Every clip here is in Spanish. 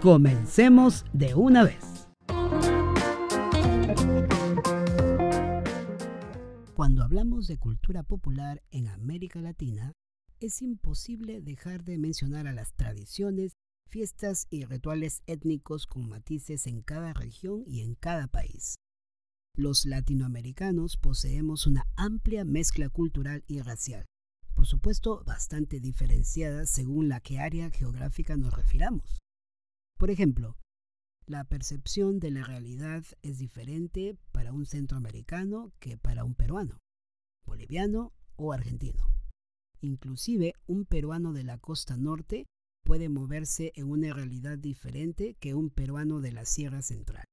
comencemos de una vez. Cuando hablamos de cultura popular en América Latina, es imposible dejar de mencionar a las tradiciones, fiestas y rituales étnicos con matices en cada región y en cada país. Los latinoamericanos poseemos una amplia mezcla cultural y racial, por supuesto bastante diferenciada según la que área geográfica nos refiramos. Por ejemplo, la percepción de la realidad es diferente para un centroamericano que para un peruano, boliviano o argentino. Inclusive un peruano de la costa norte puede moverse en una realidad diferente que un peruano de la Sierra Central.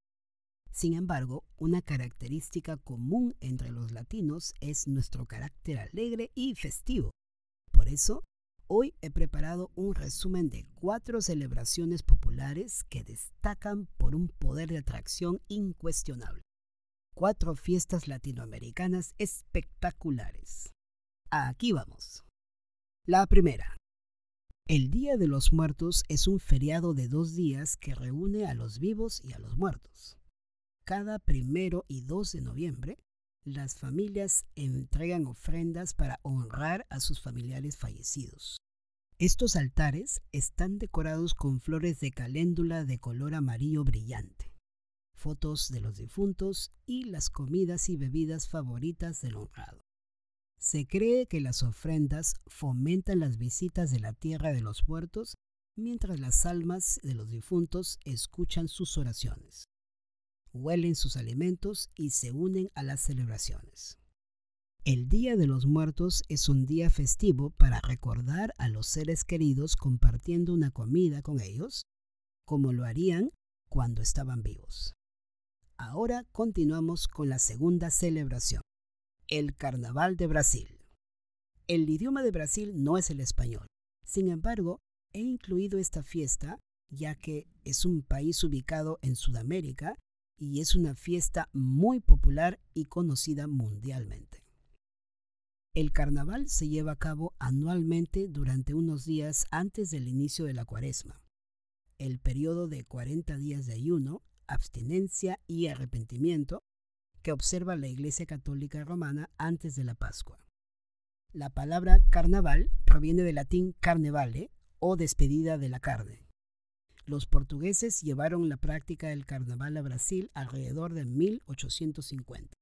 Sin embargo, una característica común entre los latinos es nuestro carácter alegre y festivo. Por eso, Hoy he preparado un resumen de cuatro celebraciones populares que destacan por un poder de atracción incuestionable. Cuatro fiestas latinoamericanas espectaculares. Aquí vamos. La primera. El Día de los Muertos es un feriado de dos días que reúne a los vivos y a los muertos. Cada primero y 2 de noviembre, las familias entregan ofrendas para honrar a sus familiares fallecidos. Estos altares están decorados con flores de caléndula de color amarillo brillante, fotos de los difuntos y las comidas y bebidas favoritas del honrado. Se cree que las ofrendas fomentan las visitas de la tierra de los muertos mientras las almas de los difuntos escuchan sus oraciones, huelen sus alimentos y se unen a las celebraciones. El Día de los Muertos es un día festivo para recordar a los seres queridos compartiendo una comida con ellos, como lo harían cuando estaban vivos. Ahora continuamos con la segunda celebración, el Carnaval de Brasil. El idioma de Brasil no es el español. Sin embargo, he incluido esta fiesta ya que es un país ubicado en Sudamérica y es una fiesta muy popular y conocida mundialmente. El carnaval se lleva a cabo anualmente durante unos días antes del inicio de la cuaresma, el periodo de 40 días de ayuno, abstinencia y arrepentimiento que observa la Iglesia Católica Romana antes de la Pascua. La palabra carnaval proviene del latín carnevale o despedida de la carne. Los portugueses llevaron la práctica del carnaval a Brasil alrededor de 1850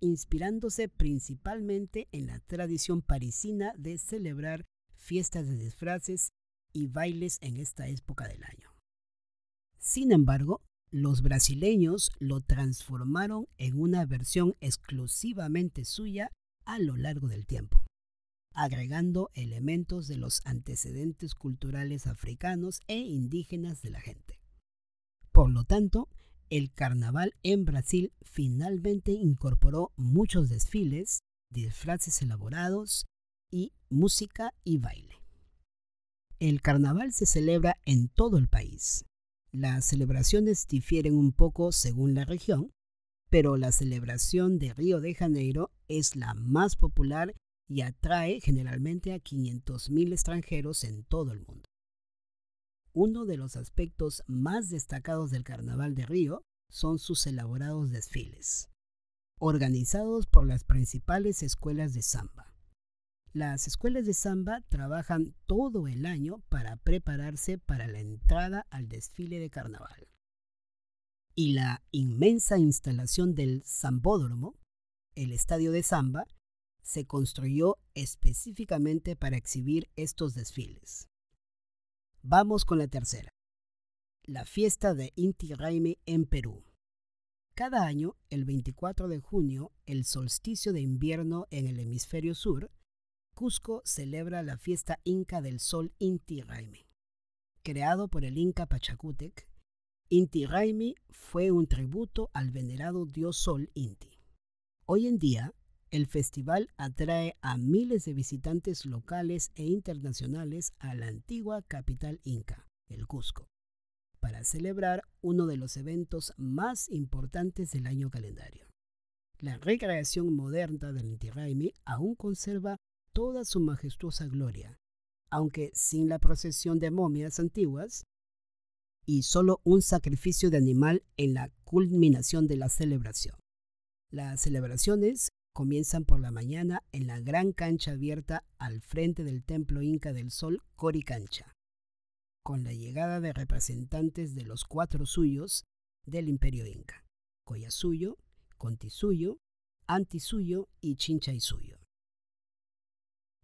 inspirándose principalmente en la tradición parisina de celebrar fiestas de disfraces y bailes en esta época del año. Sin embargo, los brasileños lo transformaron en una versión exclusivamente suya a lo largo del tiempo, agregando elementos de los antecedentes culturales africanos e indígenas de la gente. Por lo tanto, el carnaval en Brasil finalmente incorporó muchos desfiles, disfraces elaborados y música y baile. El carnaval se celebra en todo el país. Las celebraciones difieren un poco según la región, pero la celebración de Río de Janeiro es la más popular y atrae generalmente a 500.000 extranjeros en todo el mundo. Uno de los aspectos más destacados del Carnaval de Río son sus elaborados desfiles, organizados por las principales escuelas de samba. Las escuelas de samba trabajan todo el año para prepararse para la entrada al desfile de carnaval. Y la inmensa instalación del Zambódromo, el estadio de samba, se construyó específicamente para exhibir estos desfiles. Vamos con la tercera. La fiesta de Inti Raymi en Perú. Cada año, el 24 de junio, el solsticio de invierno en el hemisferio sur, Cusco celebra la fiesta inca del sol Inti Raymi. Creado por el inca Pachacútec, Inti Raimi fue un tributo al venerado dios Sol Inti. Hoy en día, el festival atrae a miles de visitantes locales e internacionales a la antigua capital inca, el Cusco, para celebrar uno de los eventos más importantes del año calendario. La recreación moderna del Inti Raimi aún conserva toda su majestuosa gloria, aunque sin la procesión de momias antiguas y solo un sacrificio de animal en la culminación de la celebración. Las celebraciones comienzan por la mañana en la gran cancha abierta al frente del templo inca del sol Coricancha, con la llegada de representantes de los cuatro suyos del imperio inca, Collasuyo, Contisuyo, Antisuyo y Chinchaysuyo.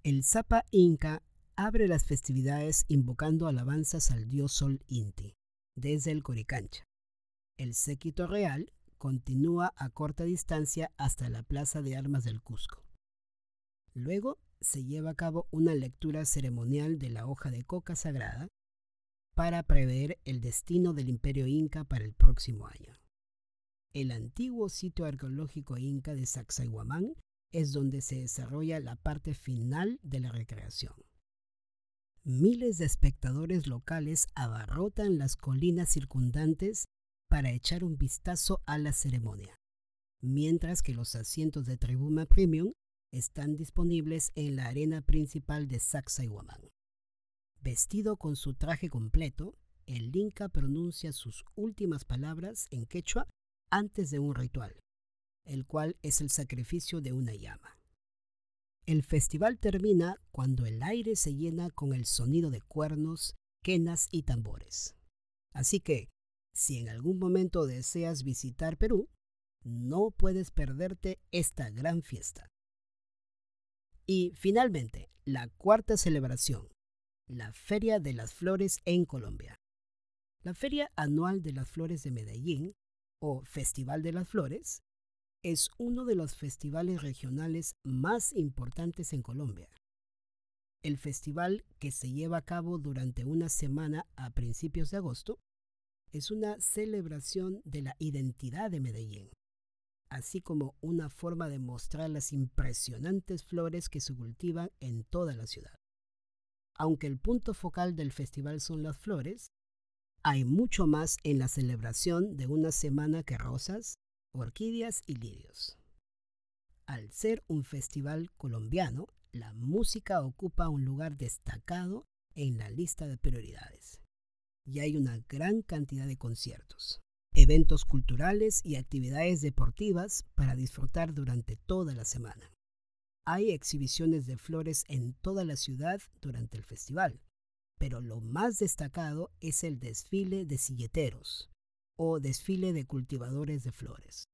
El Zapa Inca abre las festividades invocando alabanzas al dios Sol Inti, desde el Coricancha. El séquito real continúa a corta distancia hasta la Plaza de Armas del Cusco. Luego se lleva a cabo una lectura ceremonial de la hoja de coca sagrada para prever el destino del imperio inca para el próximo año. El antiguo sitio arqueológico inca de Sacsayhuamán es donde se desarrolla la parte final de la recreación. Miles de espectadores locales abarrotan las colinas circundantes para echar un vistazo a la ceremonia, mientras que los asientos de tribuna premium están disponibles en la arena principal de Sacsayhuamán. Vestido con su traje completo, el Inca pronuncia sus últimas palabras en quechua antes de un ritual, el cual es el sacrificio de una llama. El festival termina cuando el aire se llena con el sonido de cuernos, quenas y tambores. Así que, si en algún momento deseas visitar Perú, no puedes perderte esta gran fiesta. Y finalmente, la cuarta celebración, la Feria de las Flores en Colombia. La Feria Anual de las Flores de Medellín, o Festival de las Flores, es uno de los festivales regionales más importantes en Colombia. El festival, que se lleva a cabo durante una semana a principios de agosto, es una celebración de la identidad de Medellín, así como una forma de mostrar las impresionantes flores que se cultivan en toda la ciudad. Aunque el punto focal del festival son las flores, hay mucho más en la celebración de una semana que rosas, orquídeas y lirios. Al ser un festival colombiano, la música ocupa un lugar destacado en la lista de prioridades. Y hay una gran cantidad de conciertos, eventos culturales y actividades deportivas para disfrutar durante toda la semana. Hay exhibiciones de flores en toda la ciudad durante el festival, pero lo más destacado es el desfile de silleteros, o desfile de cultivadores de flores.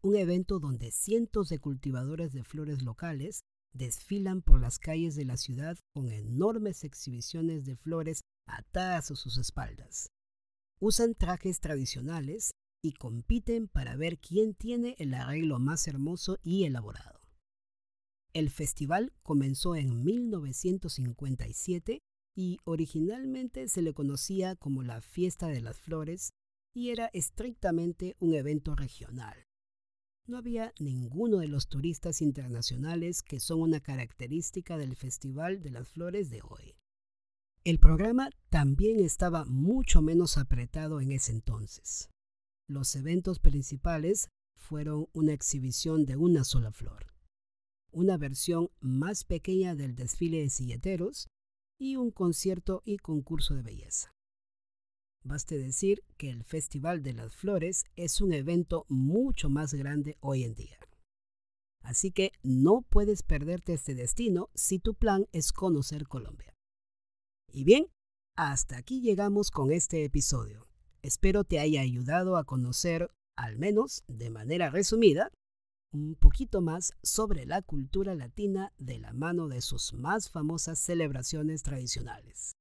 Un evento donde cientos de cultivadores de flores locales desfilan por las calles de la ciudad con enormes exhibiciones de flores atadas a sus espaldas. Usan trajes tradicionales y compiten para ver quién tiene el arreglo más hermoso y elaborado. El festival comenzó en 1957 y originalmente se le conocía como la Fiesta de las Flores y era estrictamente un evento regional. No había ninguno de los turistas internacionales que son una característica del Festival de las Flores de hoy. El programa también estaba mucho menos apretado en ese entonces. Los eventos principales fueron una exhibición de una sola flor, una versión más pequeña del desfile de silleteros y un concierto y concurso de belleza. Baste decir que el Festival de las Flores es un evento mucho más grande hoy en día. Así que no puedes perderte este destino si tu plan es conocer Colombia. Y bien, hasta aquí llegamos con este episodio. Espero te haya ayudado a conocer, al menos de manera resumida, un poquito más sobre la cultura latina de la mano de sus más famosas celebraciones tradicionales.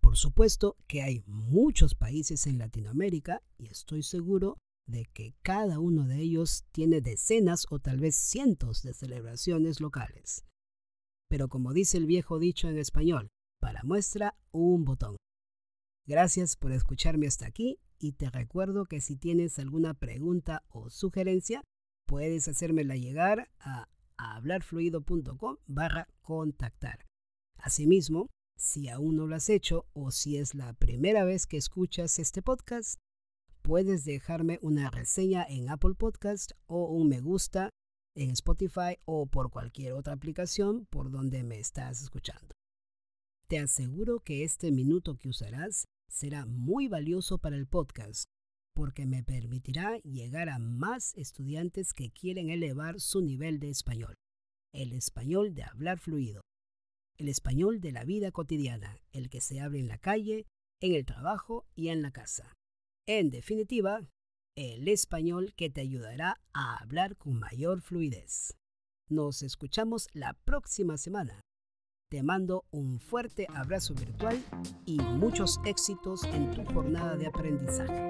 Por supuesto que hay muchos países en Latinoamérica y estoy seguro de que cada uno de ellos tiene decenas o tal vez cientos de celebraciones locales. Pero como dice el viejo dicho en español, para muestra un botón. Gracias por escucharme hasta aquí y te recuerdo que si tienes alguna pregunta o sugerencia, puedes hacérmela llegar a hablarfluido.com barra contactar. Asimismo, si aún no lo has hecho o si es la primera vez que escuchas este podcast, puedes dejarme una reseña en Apple Podcast o un me gusta en Spotify o por cualquier otra aplicación por donde me estás escuchando. Te aseguro que este minuto que usarás será muy valioso para el podcast porque me permitirá llegar a más estudiantes que quieren elevar su nivel de español. El español de hablar fluido. El español de la vida cotidiana, el que se habla en la calle, en el trabajo y en la casa. En definitiva, el español que te ayudará a hablar con mayor fluidez. Nos escuchamos la próxima semana. Te mando un fuerte abrazo virtual y muchos éxitos en tu jornada de aprendizaje.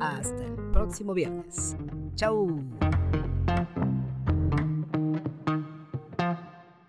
Hasta el próximo viernes. ¡Chao!